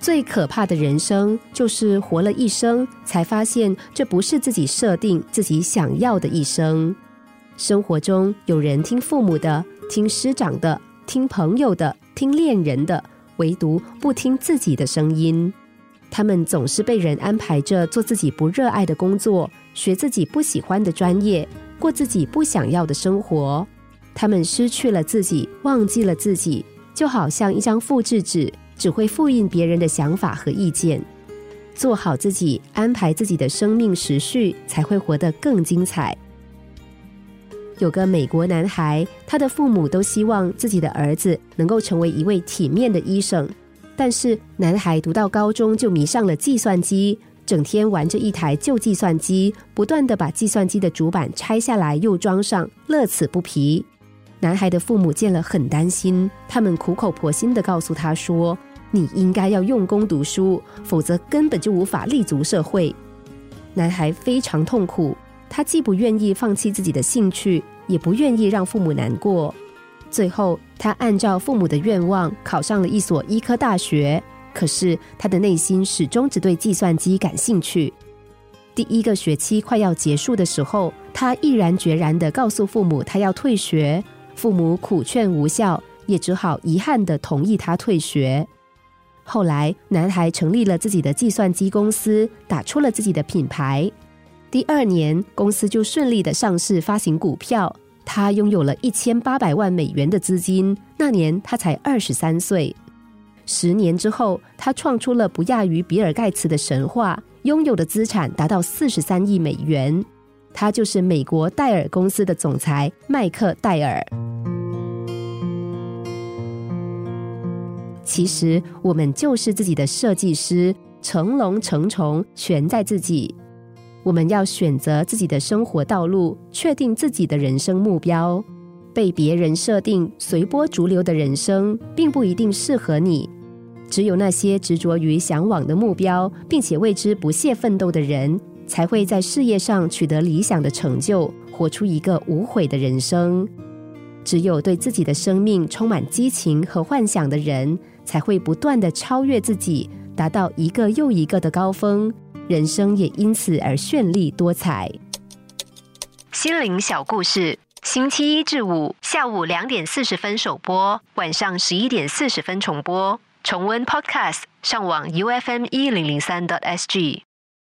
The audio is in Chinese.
最可怕的人生，就是活了一生，才发现这不是自己设定、自己想要的一生。生活中有人听父母的，听师长的，听朋友的，听恋人的，唯独不听自己的声音。他们总是被人安排着做自己不热爱的工作，学自己不喜欢的专业，过自己不想要的生活。他们失去了自己，忘记了自己，就好像一张复制纸，只会复印别人的想法和意见。做好自己，安排自己的生命时序，才会活得更精彩。有个美国男孩，他的父母都希望自己的儿子能够成为一位体面的医生。但是，男孩读到高中就迷上了计算机，整天玩着一台旧计算机，不断的把计算机的主板拆下来又装上，乐此不疲。男孩的父母见了很担心，他们苦口婆心的告诉他说：“你应该要用功读书，否则根本就无法立足社会。”男孩非常痛苦，他既不愿意放弃自己的兴趣，也不愿意让父母难过。最后，他按照父母的愿望考上了一所医科大学。可是，他的内心始终只对计算机感兴趣。第一个学期快要结束的时候，他毅然决然的告诉父母他要退学。父母苦劝无效，也只好遗憾的同意他退学。后来，男孩成立了自己的计算机公司，打出了自己的品牌。第二年，公司就顺利的上市发行股票。他拥有了一千八百万美元的资金，那年他才二十三岁。十年之后，他创出了不亚于比尔盖茨的神话，拥有的资产达到四十三亿美元。他就是美国戴尔公司的总裁麦克戴尔。其实，我们就是自己的设计师，成龙成虫全在自己。我们要选择自己的生活道路，确定自己的人生目标。被别人设定、随波逐流的人生，并不一定适合你。只有那些执着于向往的目标，并且为之不懈奋斗的人，才会在事业上取得理想的成就，活出一个无悔的人生。只有对自己的生命充满激情和幻想的人，才会不断的超越自己，达到一个又一个的高峰。人生也因此而绚丽多彩。心灵小故事，星期一至五下午两点四十分首播，晚上十一点四十分重播。重温 Podcast，上网 U F M 一零零三 t S G。